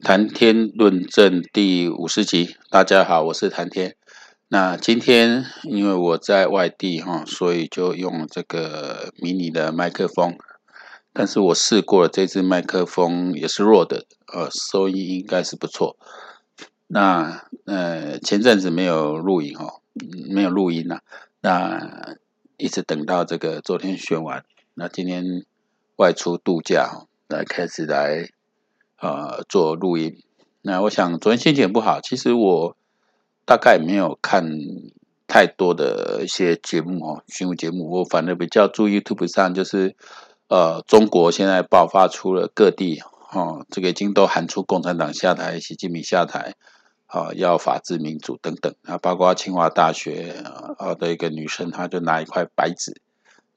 谈天论证第五十集，大家好，我是谈天。那今天因为我在外地哈，所以就用这个迷你的麦克风。但是我试过了，这支麦克风也是弱的，呃，收音应该是不错。那呃，前阵子没有录影哦，没有录音呐。那一直等到这个昨天选完，那今天外出度假，来开始来。呃，做录音。那我想昨天心情不好，其实我大概没有看太多的一些节目哦，新闻节目。我反而比较注意 YouTube 上，就是呃，中国现在爆发出了各地哦，这个已经都喊出共产党下台、习近平下台，啊、要法治民主等等。啊，包括清华大学啊的一个女生，她就拿一块白纸，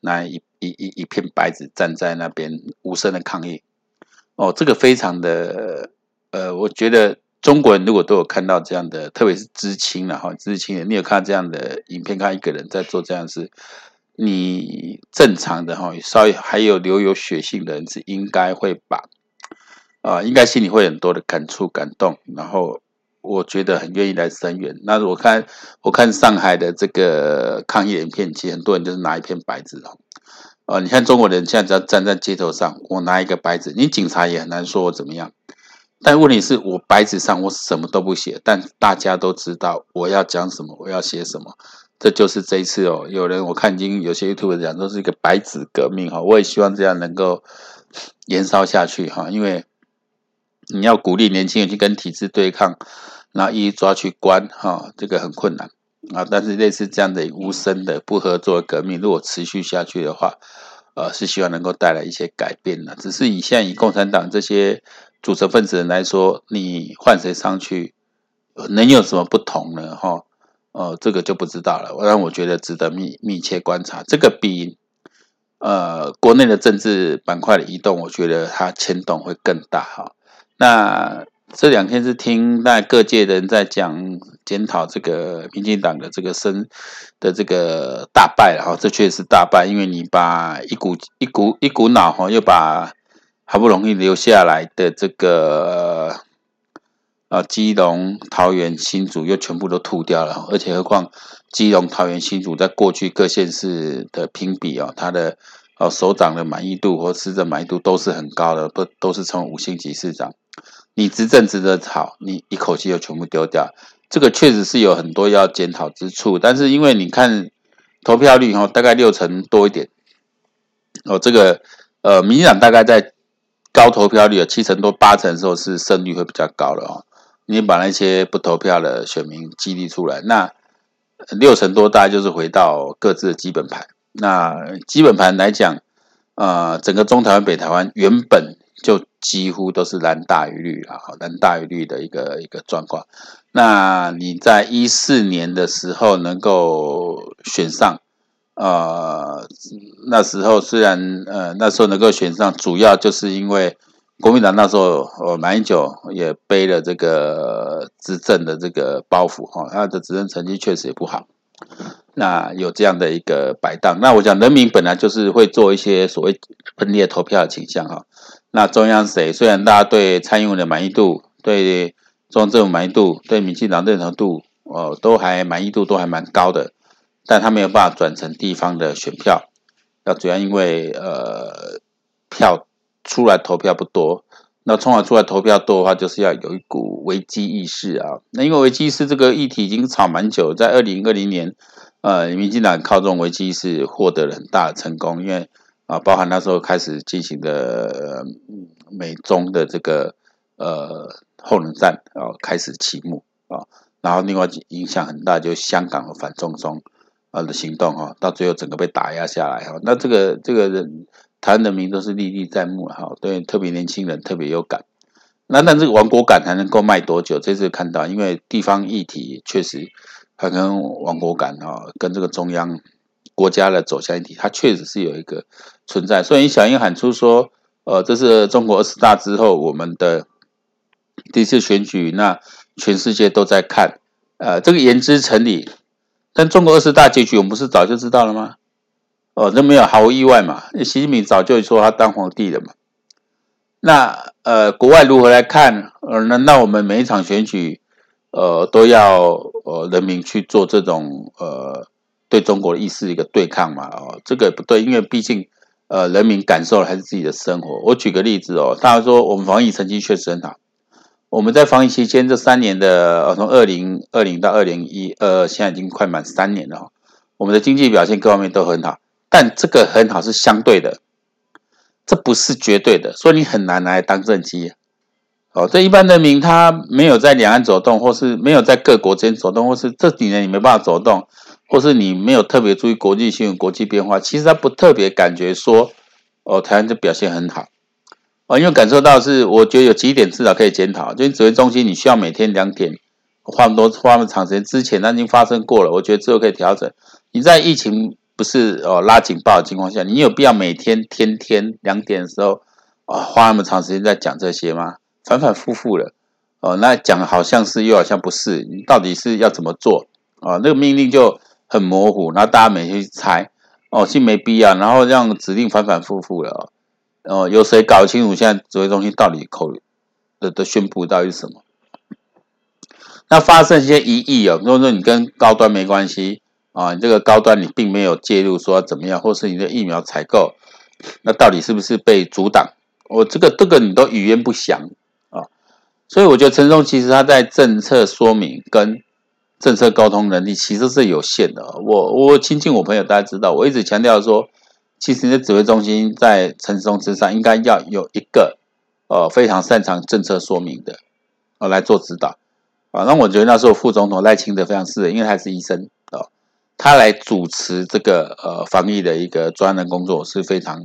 拿一一一一片白纸站在那边无声的抗议。哦，这个非常的，呃，我觉得中国人如果都有看到这样的，特别是知青了哈，知青人，你有看到这样的影片，看一个人在做这样的事，你正常的哈，稍微还有留有血性的人是应该会把，啊、应该心里会很多的感触感动，然后我觉得很愿意来声援。那我看我看上海的这个抗议影片，其实很多人就是拿一片白纸哦。哦，你看中国人现在只要站在街头上，我拿一个白纸，你警察也很难说我怎么样。但问题是我白纸上我什么都不写，但大家都知道我要讲什么，我要写什么。这就是这一次哦，有人我看已经有些 YouTube 讲都是一个白纸革命哈，我也希望这样能够延烧下去哈，因为你要鼓励年轻人去跟体制对抗，然后一一抓去关哈，这个很困难。啊，但是类似这样的无声的不合作革命，如果持续下去的话，呃，是希望能够带来一些改变的。只是以现在以共产党这些组成分子人来说，你换谁上去，能有什么不同呢？哈，呃，这个就不知道了。让我觉得值得密密切观察。这个比呃国内的政治板块的移动，我觉得它牵动会更大。哈，那。这两天是听那各界的人在讲检讨这个民进党的这个生的这个大败了哈，这确实大败，因为你把一股一股一股脑哈，又把好不容易留下来的这个呃基隆、桃园、新竹又全部都吐掉了，而且何况基隆、桃园、新竹在过去各县市的评比哦，它的呃首长的满意度或市政满意度都是很高的，都都是从五星级市长。你执政执得好，你一口气又全部丢掉，这个确实是有很多要检讨之处。但是因为你看投票率哦，大概六成多一点，哦，这个呃，民进党大概在高投票率有七成多八成的时候是胜率会比较高的哦。你把那些不投票的选民激励出来，那六成多大概就是回到各自的基本盘。那基本盘来讲，呃，整个中台湾、北台湾原本。就几乎都是蓝大于绿了，蓝大于绿的一个一个状况。那你在一四年的时候能够选上，呃，那时候虽然呃那时候能够选上，主要就是因为国民党那时候呃马英九也背了这个执政的这个包袱哈，他的执政成绩确实也不好。那有这样的一个摆荡，那我讲人民本来就是会做一些所谓分裂投票的倾向哈。那中央谁？虽然大家对蔡英文的满意度、对中央政府满意度、对民进党认同度，哦，都还满意度都还蛮高的，但他没有办法转成地方的选票。那主要因为呃票出来投票不多，那从而出来投票多的话，就是要有一股危机意识啊。那因为危机意识这个议题已经炒蛮久，在二零二零年，呃，民进党靠这种危机意识获得了很大的成功，因为。啊，包含那时候开始进行的美中的这个呃后冷战啊开始启幕啊，然后另外影响很大，就香港的反送中啊的行动哈，到最后整个被打压下来哈，那这个这个人台湾人民都是历历在目哈，对，特别年轻人特别有感。那但这个亡国感还能够卖多久？这次看到，因为地方议题确实还跟亡国感啊，跟这个中央。国家的走向一体，它确实是有一个存在。所以小英喊出说，呃，这是中国二十大之后我们的第一次选举，那全世界都在看，呃，这个言之成理。但中国二十大结局，我们不是早就知道了吗？哦、呃，那没有毫无意外嘛。习近平早就说他当皇帝了嘛。那呃，国外如何来看？呃，难道我们每一场选举，呃，都要呃人民去做这种呃对中国的意识一个对抗嘛？哦，这个不对，因为毕竟呃人民感受还是自己的生活。我举个例子哦，大家说我们防疫成绩确实很好，我们在防疫期间这三年的呃从二零二零到二零一二，现在已经快满三年了，我们的经济表现各方面都很好，但这个很好是相对的。这不是绝对的，所以你很难拿来当政绩。哦，这一般人民他没有在两岸走动，或是没有在各国之间走动，或是这几年你没办法走动，或是你没有特别注意国际新闻、国际变化，其实他不特别感觉说，哦，台湾的表现很好。哦，因为感受到是，我觉得有几点至少可以检讨，就是指挥中心你需要每天两点花那么多花那么长时间，之前那已经发生过了，我觉得之后可以调整。你在疫情。不是哦，拉警报的情况下，你有必要每天天天两点的时候、哦，花那么长时间在讲这些吗？反反复复的哦，那讲好像是又好像不是，你到底是要怎么做、哦？那个命令就很模糊，然后大家每天去猜哦，其实没必要，然后让指令反反复复的哦，有谁搞清楚现在指挥中心到底口的的宣布到底是什么？那发生一些疑义哦，如果说你跟高端没关系。啊，你这个高端你并没有介入说怎么样，或是你的疫苗采购，那到底是不是被阻挡？我这个这个你都语焉不详啊，所以我觉得陈松其实他在政策说明跟政策沟通能力其实是有限的。我我亲近我朋友，大家知道，我一直强调说，其实你的指挥中心在陈松之上应该要有一个呃非常擅长政策说明的呃来做指导啊。那我觉得那时候副总统赖清德非常适合，因为他是医生啊。他来主持这个呃防疫的一个专案工作是非常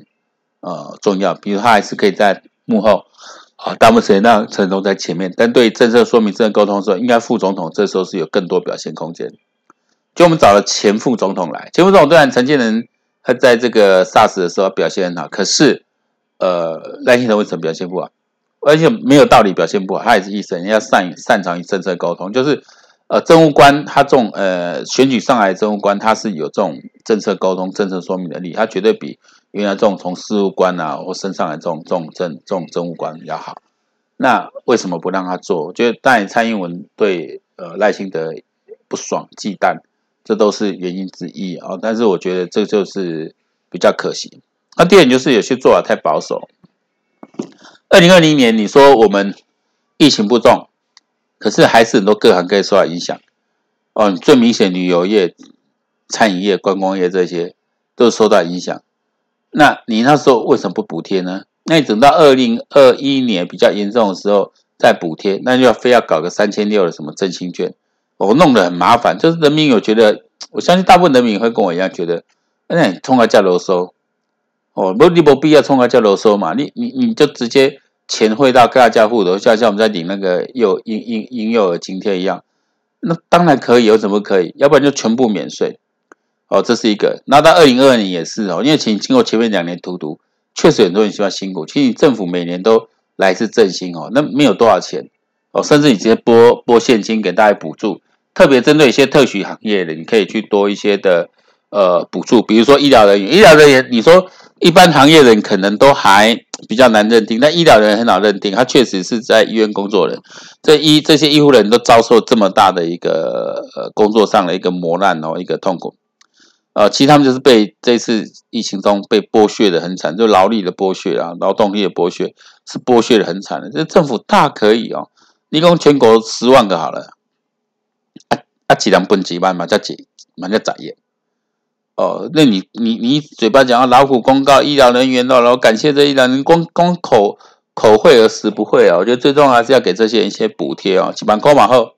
呃重要，比如他还是可以在幕后啊，大部分时间让陈总在前面，但对政策说明、政策沟通的时候，应该副总统这时候是有更多表现空间。就我们找了前副总统来，前副总统虽然陈建仁他在这个 SARS 的时候表现很好，可是呃赖清德为什么表现不好？而且没有道理表现不好，他也是医生，要擅擅长于政策沟通，就是。呃，政务官他这种呃选举上来政务官，他是有这种政策沟通、政策说明能力，他绝对比原来这种从事务官啊或升上来这种这种政这种政务官要好。那为什么不让他做？我觉得当然蔡英文对呃赖清德不爽、忌惮，这都是原因之一啊。但是我觉得这就是比较可惜。那第二点就是有些做法太保守。二零二零年你说我们疫情不重。可是还是很多各行各业受到影响哦，最明显旅游业、餐饮业、观光业这些都受到影响。那你那时候为什么不补贴呢？那你等到二零二一年比较严重的时候再补贴，那就要非要搞个三千六的什么振兴券，我、弄得很麻烦。就是人民有觉得，我相信大部分人民会跟我一样觉得，那你冲个价楼收哦，不你没必要冲个价楼收嘛，你你你就直接。钱汇到各家家户头，就像我们在领那个幼婴婴婴幼儿津贴一样，那当然可以，有什么可以？要不然就全部免税。哦，这是一个。那到二零二二年也是哦，因为经经过前面两年荼毒，确实很多人需要辛苦。其实政府每年都来一次振兴哦，那没有多少钱哦，甚至你直接拨拨现金给大家补助，特别针对一些特许行业的，你可以去多一些的呃补助，比如说医疗人员，医疗人员你说。一般行业人可能都还比较难认定，但医疗人很好认定，他确实是在医院工作人。这医这些医护人都遭受这么大的一个呃工作上的一个磨难哦，一个痛苦。呃，其实他们就是被这次疫情中被剥削的很惨，就劳力的剥削啊，劳动力的剥削是剥削的很惨的。这政府大可以哦，一共全国十万个好了，啊啊，几两本几万嘛，叫几嘛叫咋样？哦，那你你你嘴巴讲要劳苦公告医疗人员哦，然后感谢这医疗人员，光光口口惠而实不惠啊！我觉得最重要还是要给这些人一些补贴哦，几万块嘛后，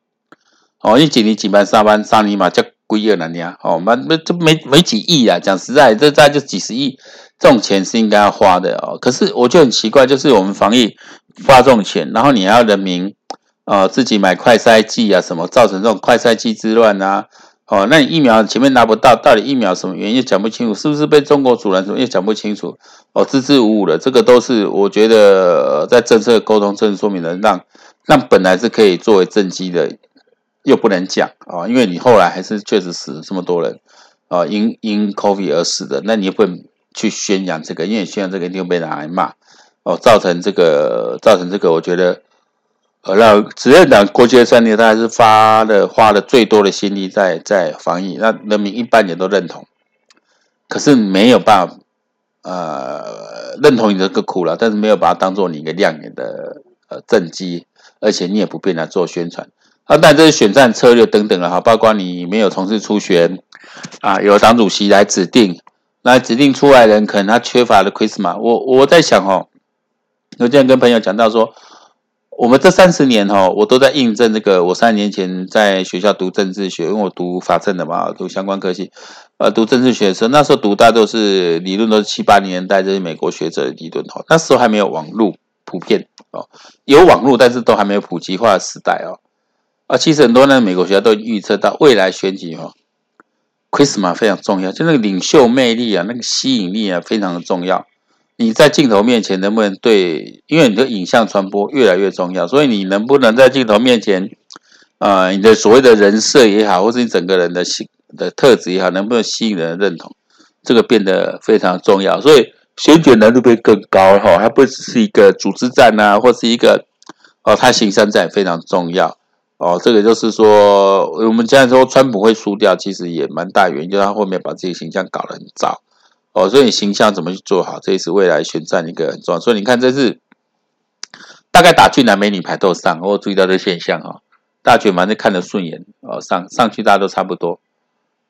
哦，一几年几万三万三年嘛，叫贵亿了呢，哦，那那这没没几亿啊，讲实在，这大概就几十亿，这种钱是应该要花的哦。可是我就很奇怪，就是我们防疫花这种钱，然后你要人民呃自己买快筛剂啊什么，造成这种快筛剂之乱啊。哦，那你疫苗前面拿不到，到底疫苗什么原因讲不清楚，是不是被中国阻拦什么又讲不清楚？哦，支支吾吾的，这个都是我觉得在政策沟通、政策说明的，让让本来是可以作为政绩的，又不能讲啊、因为你后来还是确实死了这么多人啊，因因 COVID 而死的，那你也不能去宣扬这个，因为宣扬这个一定会被拿来骂哦，造成这个造成这个，我觉得呃，让执政党过去的三年，他还是发了花了最多的心力在在防疫，那人民一般也都认同，可是没有办法，呃，认同你这个苦了，但是没有把它当做你一个亮眼的呃政绩，而且你也不便来做宣传。啊，但这是选战策略等等了哈，包括你没有从事初选，啊，由党主席来指定，那指定出来的人可能他缺乏了 Christmas。我我在想哦，我今天跟朋友讲到说，我们这三十年哈，我都在印证这个。我三年前在学校读政治学，因为我读法政的嘛，读相关科系，呃，读政治学的时候，那时候读大都是理论，都是七八年代，这是美国学者的理论哈。那时候还没有网络普遍哦，有网络，但是都还没有普及化的时代哦。啊，其实很多呢，美国学校都预测到未来选举哈，Christmas 非常重要，就那个领袖魅力啊，那个吸引力啊，非常的重要。你在镜头面前能不能对？因为你的影像传播越来越重要，所以你能不能在镜头面前，呃，你的所谓的人设也好，或是你整个人的性的特质也好，能不能吸引人的认同，这个变得非常重要。所以选举难度会更高哈，它不只是一个组织战啊，或是一个哦，它形象战非常重要。哦，这个就是说，我们现在说川普会输掉，其实也蛮大原因，就是他后面把自己形象搞得很糟。哦，所以你形象怎么去做好，这也是未来选战一个很重要。所以你看，这次大概打俊男美女牌都上，我注意到这现象哈，大家觉得蛮是看得顺眼哦，上上去大家都差不多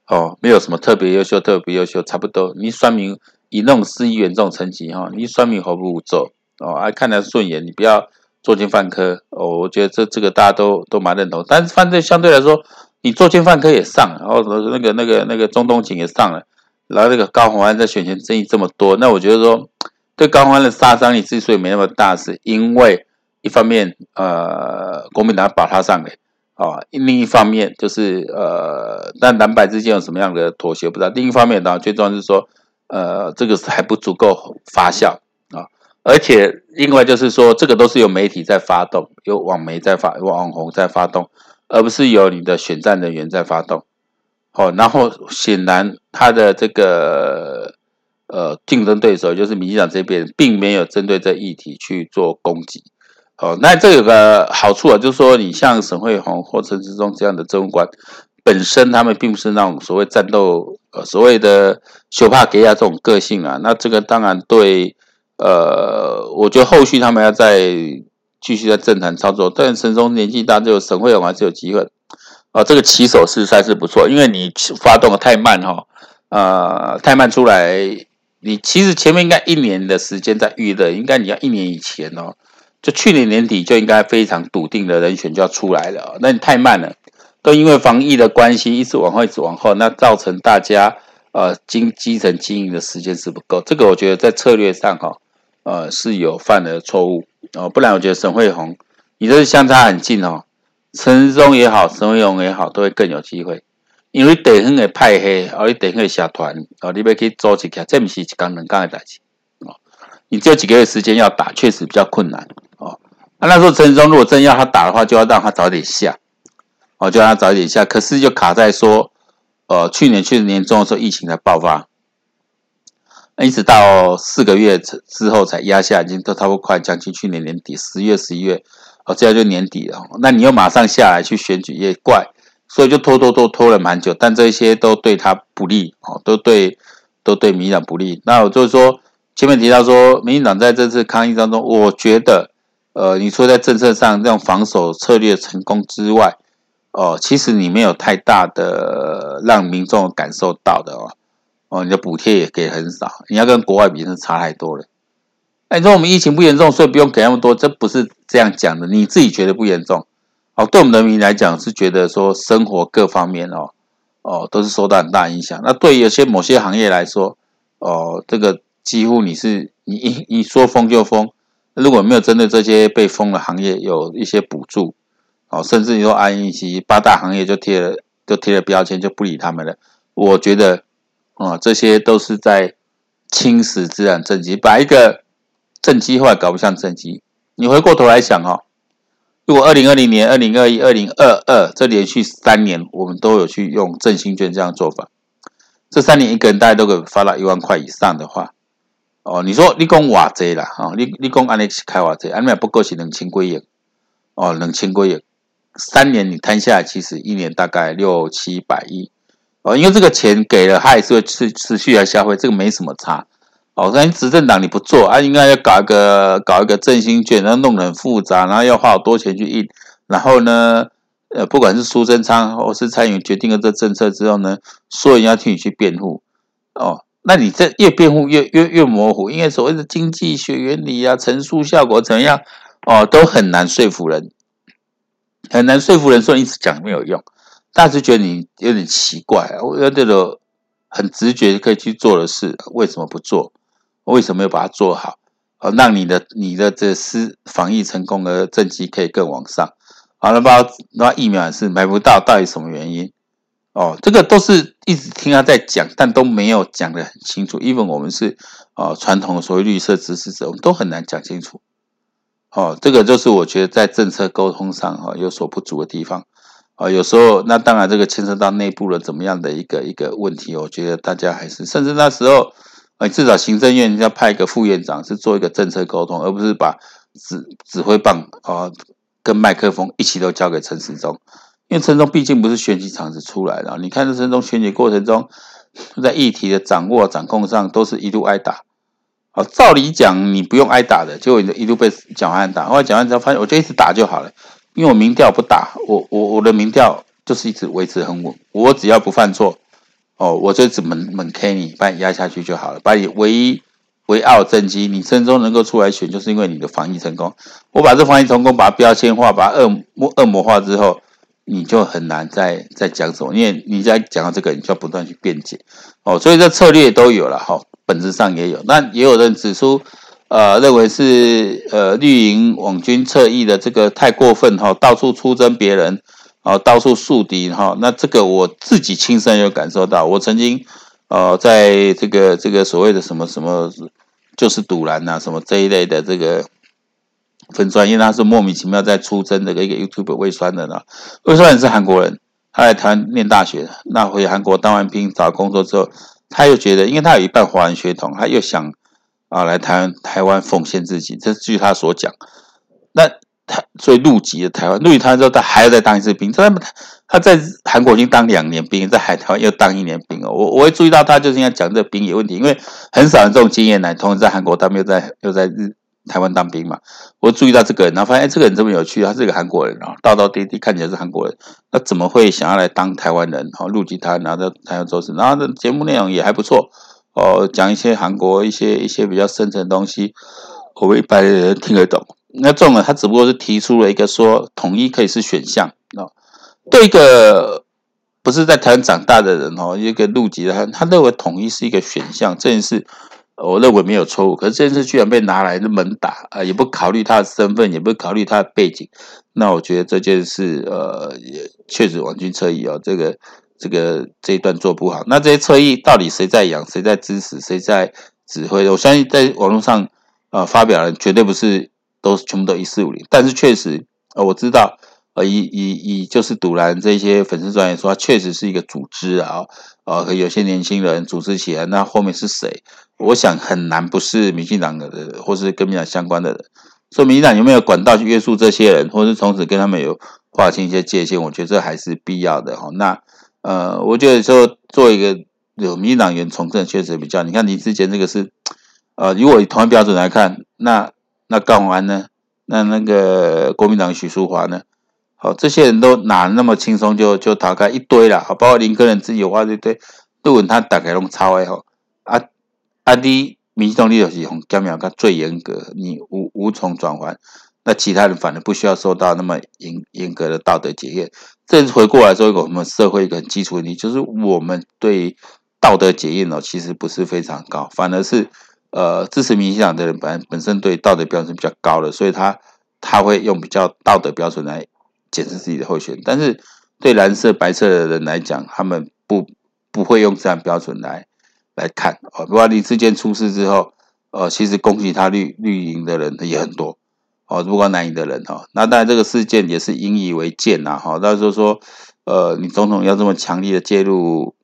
哦，没有什么特别优秀，特别优秀，差不多。你算明以那种市议员这种层级哈，你算明毫不好做哦，还看得顺眼，你不要。作奸犯科哦，我觉得这这个大家都都蛮认同，但是犯罪相对来说，你作奸犯科也上，然后那个那个那个中东警也上了，然后那个高虹安在选前争议这么多，那我觉得说对高虹安的杀伤力之所以没那么大，是因为一方面呃国民党把他上来啊，另一方面就是呃但蓝白之间有什么样的妥协不知道，另一方面呢最重要是说呃这个是还不足够发酵。而且，另外就是说，这个都是由媒体在发动，由网媒在发，网红在发动，而不是由你的选战人员在发动。好，然后显然他的这个呃竞争对手，就是民进党这边，并没有针对这议题去做攻击。哦，那这有个好处啊，就是说，你像沈慧虹或陈志忠这样的政务官，本身他们并不是那种所谓战斗，呃，所谓的羞怕给亚这种个性啊。那这个当然对。呃，我觉得后续他们要再继续在政坛操作，但陈松年纪大，就沈慧虹还是有机会。哦、呃，这个起手式算是不错，因为你发动的太慢哈，呃，太慢出来，你其实前面应该一年的时间在预热，应该你要一年以前哦，就去年年底就应该非常笃定的人选就要出来了，那你太慢了，都因为防疫的关系一直往后一直往后，那造成大家呃经基层经营的时间是不够，这个我觉得在策略上哈。呃，是有犯了错误哦，不然我觉得沈慧虹，你这是相差很近哦。陈时中也好，沈慧虹也好，都会更有机会，因为地方的派系，哦，你地方的社团，哦，你要去组织起来，这不是一刚两刚的代志哦。你只有几个月时间要打，确实比较困难哦。啊，那时候陈时中如果真要他打的话，就要让他早点下，哦，就让他早点下。可是就卡在说，呃，去年去年中的时候，疫情才爆发。一直到四个月之后才压下，已经都差不多快将近去年年底十月十一月，哦，这样就年底了。那你又马上下来去选举也怪，所以就拖拖拖拖了蛮久。但这些都对他不利哦，都对都对民进党不利。那我就是说，前面提到说，民进党在这次抗疫当中，我觉得，呃，你说在政策上这种防守策略成功之外，哦，其实你没有太大的让民众感受到的哦。哦，你的补贴也给很少，你要跟国外比是差太多了。哎，你说我们疫情不严重，所以不用给那么多，这不是这样讲的。你自己觉得不严重，哦，对我们人民来讲是觉得说生活各方面哦哦都是受到很大影响。那对于有些某些行业来说，哦，这个几乎你是你一你说封就封。如果没有针对这些被封的行业有一些补助，哦，甚至你说 INC 八大行业就贴了就贴了标签就不理他们了，我觉得。啊、哦，这些都是在侵蚀自然政绩，把一个政绩后来搞不像政绩。你回过头来想、哦，如果二零二零年、二零二一、二零二二这连续三年，我们都有去用振兴券这样做法，这三年一个人大概都给发了一万块以上的话，哦，你说你讲瓦贼啦，哈，你你讲安尼开瓦贼，安尼不够是两千几亿，哦，两千多亿，三年你摊下来，其实一年大概六七百亿哦，因为这个钱给了，他也是会持持续来消费，这个没什么差哦。但执政党你不做啊，应该要搞一个搞一个振兴券，然后弄得很复杂，然后要花好多钱去印，然后呢，呃，不管是苏贞昌或是蔡英决定了这政策之后呢，所有人要替你去辩护哦。那你这越辩护越越越模糊，因为所谓的经济学原理啊、乘数效果怎样哦，都很难说服人，很难说服人说一直讲没有用，大家觉得你有点奇怪啊，我有这种很直觉可以去做的事，为什么不做？为什么要把它做好？哦，让你的你的这施防疫成功的政绩可以更往上。好了，包那疫苗也是买不到，到底什么原因？哦，这个都是一直听他在讲，但都没有讲得很清楚。因为我们是哦传统的所谓绿色支持者，我们都很难讲清楚。哦，这个就是我觉得在政策沟通上哈、哦、有所不足的地方。啊、有时候那当然这个牵涉到内部的怎么样的一个一个问题，我觉得大家还是甚至那时候，呃，至少行政院要派一个副院长是做一个政策沟通，而不是把指指挥棒啊、跟麦克风一起都交给陈时中。因为陈中毕竟不是选举场子出来的，你看这陈中选举过程中，在议题的掌握、掌控上，都是一路挨打。好，照理讲你不用挨打的，结果你一路被蒋万打。后来蒋万之后发现，我就一直打就好了，因为我民调不打，我我我的民调就是一直维持很稳。我只要不犯错，哦，我就只猛猛 K 你，把你压下去就好了。把你唯一唯傲政绩，你陈时中能够出来选，就是因为你的防疫成功。我把这防疫成功把它标签化，把它恶魔恶魔化之后。你就很难再再讲什么，因为你在讲到这个，你就要不断去辩解哦，所以这策略都有了哈，本质上也有。那也有人指出，呃，认为是呃绿营网军侧翼的这个太过分哈，到处出征别人，啊，到处树敌哈。那这个我自己亲身有感受到，我曾经呃在这个这个所谓的什么什么就是堵拦呐，什么这一类的这个。粉专，因为他是莫名其妙在出征的一个 YouTube 魏酸的呢。魏酸也是韩国人，他来台湾念大学，那回韩国当完兵找工作之后，他又觉得，因为他有一半华人血统，他又想啊来台湾台湾奉献自己。这据他所讲。那他所以入籍了台湾，入籍台湾之后，他还要再当一次兵。他他在韩国已经当两年兵，在海台湾又当一年兵哦。我我会注意到他就是应该讲这个兵役问题，因为很少人这种经验来，同时在韩国当兵又在又在日。台湾当兵嘛，我注意到这个人，然后发现，这个人这么有趣，他是一个韩国人啊，道道滴滴看起来是韩国人，那怎么会想要来当台湾人？好，入籍他，然后在台湾做事，然后的节目内容也还不错哦，讲一些韩国一些一些比较深层的东西，我们一般人听得懂。那重了，他只不过是提出了一个说统一可以是选项啊，对一个不是在台湾长大的人哦，一个入籍的他，他认为统一是一个选项，这件事。我认为没有错误，可是这件事居然被拿来猛打啊！也不考虑他的身份，也不考虑他的背景，那我觉得这件事呃，也确实网军侧翼哦，这个这个这一段做不好。那这些侧翼到底谁在养，谁在支持，谁在指挥？我相信在网络上、呃、发表的绝对不是都是全部都一四五零，但是确实呃我知道。呃以以以就是赌烂这些粉丝专业说，他确实是一个组织啊，呃，和有些年轻人组织起来，那后面是谁？我想很难不是民进党的，或是跟民进党相关的人。所以民进党有没有管道去约束这些人，或是从此跟他们有划清一些界限？我觉得这还是必要的哈。那呃，我觉得说做一个有民进党员从政确实比较。你看你之前这个是，呃，如果以同一标准来看，那那高虹安呢？那那个国民党许淑华呢？好，这些人都哪那么轻松就就逃开一堆了？好，包括林耕仁自己有话对不对？都问他打开拢抄诶吼，啊啊！你民进党立就是从江苗他最严格，你无无从转换。那其他人反而不需要受到那么严严格的道德检验。这回过来说一个我们社会一个很基础问题，就是我们对道德检验哦，其实不是非常高，反而是呃支持民进党的人本本身对道德标准比较高的，所以他他会用比较道德标准来。检视自己的候选人，但是对蓝色、白色的人来讲，他们不不会用这样标准来来看哦。如果你之前出事之后，呃，其实攻击他绿绿营的人也很多哦，不光蓝营的人哈。那当然这个事件也是引以为鉴呐哈。到时候说，呃，你总统要这么强力的介入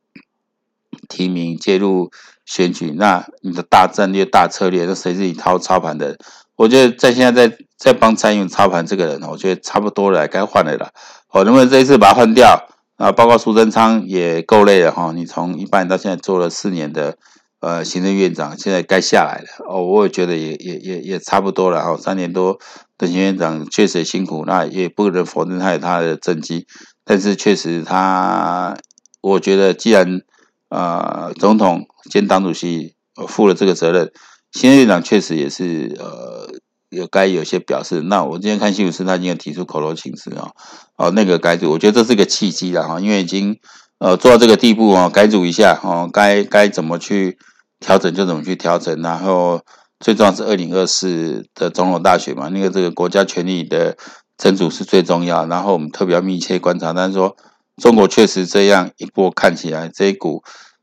提名、介入选举，那你的大战略、大策略，那谁是你操操盘的？我觉得在现在在在帮蔡英文操盘这个人，我觉得差不多了，该换了啦。哦，能不能这一次把他换掉？啊，包括苏贞昌也够累了哈。你从一八年到现在做了四年的呃行政院长，现在该下来了。哦，我也觉得也也也也差不多了哈。三年多的行政院长确实辛苦，那也不能否认他有他的政绩，但是确实他，我觉得既然呃总统兼党主席负了这个责任，行政院长确实也是呃。有该有些表示，那我今天看新闻是他已经有提出口头请辞啊，哦，那个改组，我觉得这是个契机了哈，因为已经呃做到这个地步啊，改组一下哦，该该怎么去调整就怎么去调整，然后最重要是二零二四的总统大选嘛，那个这个国家权力的争逐是最重要，然后我们特别要密切观察，但是说中国确实这样一波看起来这一股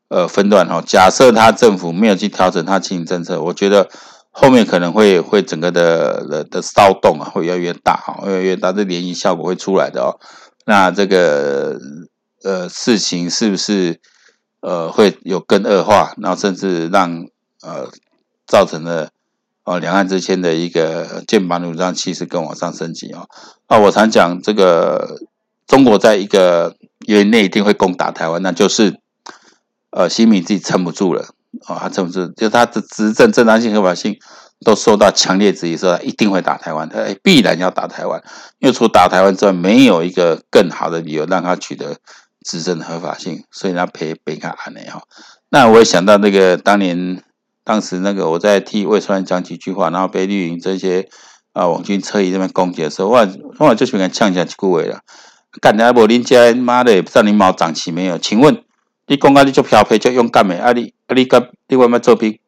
呃分段哈，假设他政府没有去调整他经营政策，我觉得。后面可能会会整个的的的骚动啊，会越来越大哈，越来越大，这涟漪效果会出来的哦。那这个呃事情是不是呃会有更恶化，然后甚至让呃造成了呃两岸之间的一个剑拔弩张气势更往上升级啊？啊，我常讲这个中国在一个月内一定会攻打台湾，那就是呃习近平自己撑不住了。啊，他这么是，就他的执政正当性、合法性都受到强烈质疑，说他一定会打台湾，他必然要打台湾，因为除打台湾之外，没有一个更好的理由让他取得执政的合法性，所以他赔赔他案内哈。那我也想到那个当年，当时那个我在替魏川讲几句话，然后被绿营这些啊网军侧翼这边攻击的时候，我我就喜欢呛一下几句话了，干的不恁家妈的，不知道你毛长齐没有？请问？你讲啊，你做漂配做勇敢的，啊你啊你甲你外面做兵，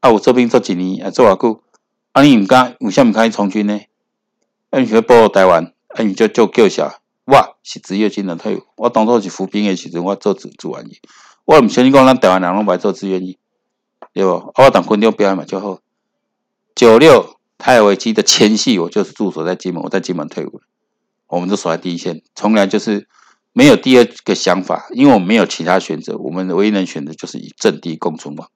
啊我做兵做几年，啊做偌久，啊你唔敢，为啥唔敢去从军呢？啊你想要保护台湾，啊你就就叫小，我是职业军人退伍，我当初是服兵役时阵，我做志志愿役，我唔相信讲咱台湾人拢不爱做志愿役，对不？啊我当军中表现嘛就好。九六台海危机的前夕，我就是驻守在金门，我在金门退伍，我们都守在第一线，从来就是。没有第二个想法，因为我们没有其他选择，我们唯一能选择就是以阵地共存亡。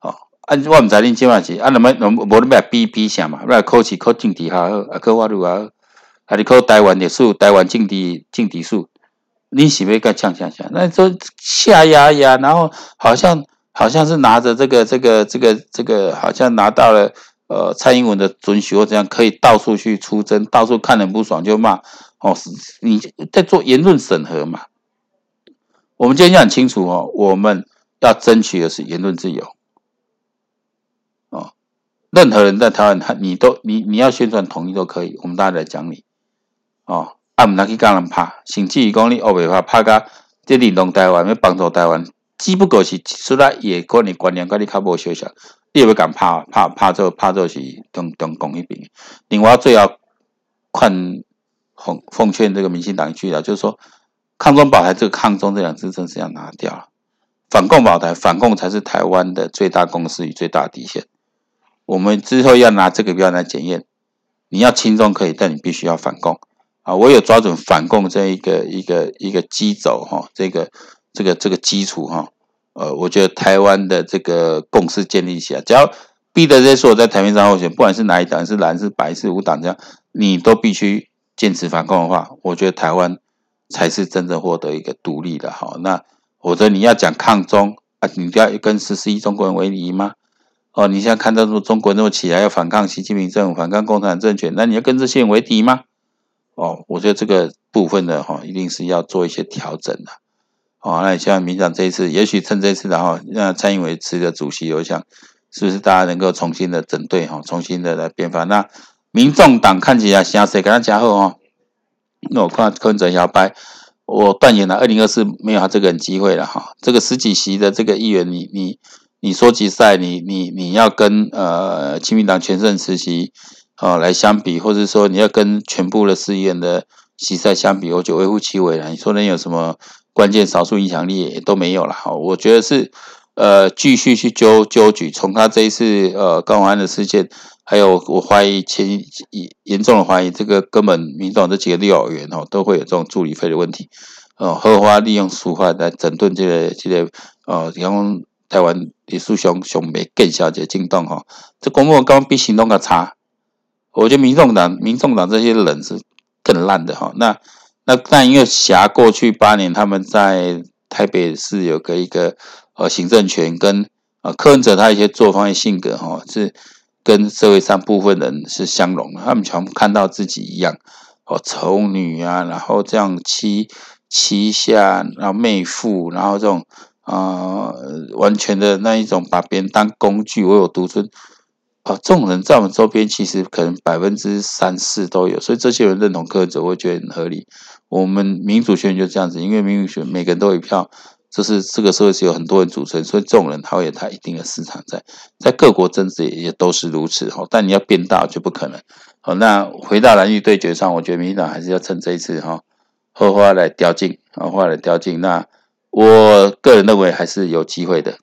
哦，啊，我唔知恁即马是啊，那么那么无恁要比比啥嘛？要考试考政治哈，啊考法律啊，还是考台湾的数，台湾政治政治数？你是要该呛呛呛？那说下压压，然后好像好像是拿着这个这个这个这个，好像拿到了呃蔡英文的准许或怎样，可以到处去出征，到处看人不爽就骂。哦，你在做言论审核嘛？我们今天讲清楚哦，我们要争取的是言论自由。哦，任何人在台湾，他你都你你要宣传统一都可以，我们大家来讲你。哦，啊，唔拿去跟人拍，甚至于讲你欧美话拍甲这领导台湾，要帮助台湾，只不过是出来也可能观念跟你较无相像，你也不敢拍拍拍做拍做是中中共一边。另外最要看。奉奉劝这个民进党去了，就是说，抗中保台这个“抗中”这两字真是要拿掉了，反共保台，反共才是台湾的最大公司与最大底线。我们之后要拿这个标来检验，你要亲中可以，但你必须要反共啊！我有抓准反共这一个一个一个基轴哈，这个这个这个基础哈，呃，我觉得台湾的这个共识建立起来，只要逼得这些所有在台面上候选，不管是哪一党，是蓝是白是无党这样，你都必须。坚持反共的话，我觉得台湾才是真正获得一个独立的。好，那否则你要讲抗中啊，你都要跟十四亿中国人为敌吗？哦，你现在看到说中国那么起来要反抗习近平政府，反抗共产党政权，那你要跟这些人为敌吗？哦，我觉得这个部分的哈，一定是要做一些调整的。哦，那你像民进党这一次，也许趁这次然后让蔡英文辞个主席，我想是不是大家能够重新的整队哈，重新的来编发那。民众党看起来形势跟他加厚哦，那我看柯文哲摇摆，我断言了，二零二四没有他这个人机会了哈。这个十几席的这个议员，你你你说及赛，你你你要跟呃亲民党全胜时期哦来相比，或者说你要跟全部的市议员的席赛相比，我就微乎其微了。你说能有什么关键少数影响力也都没有了哈。我觉得是呃继续去揪揪举，从他这一次呃高虹安的事件。还有，我怀疑前严严重的怀疑，这个根本民众这几个立法委员哦，都会有这种助理费的问题哦，合法利用书法来整顿这个这个呃，比方台湾历史上上没更小姐进动哈，这公务刚比行动个差我觉得民众党、民众党这些人是更烂的哈。那那但因为霞过去八年他们在台北市有个一个呃行政权跟呃柯文哲他一些作风的性格哈是跟社会上部分人是相容的，他们全部看到自己一样哦，丑女啊，然后这样欺欺下，然后媚妇，然后这种。啊、呃，完全的那一种把别人当工具，唯我独尊啊！这种人在我们周边其实可能百分之三四都有，所以这些人认同柯文哲，我会觉得很合理。我们民主选就这样子，因为民主选每个人都有票，就是这个社会是有很多人组成，所以这种人他会有他一定的市场在，在各国政治也也都是如此哈。但你要变大就不可能。好，那回到蓝绿对决上，我觉得民进党还是要趁这一次哈，后花来叼进，后花来叼进那。我个人认为还是有机会的。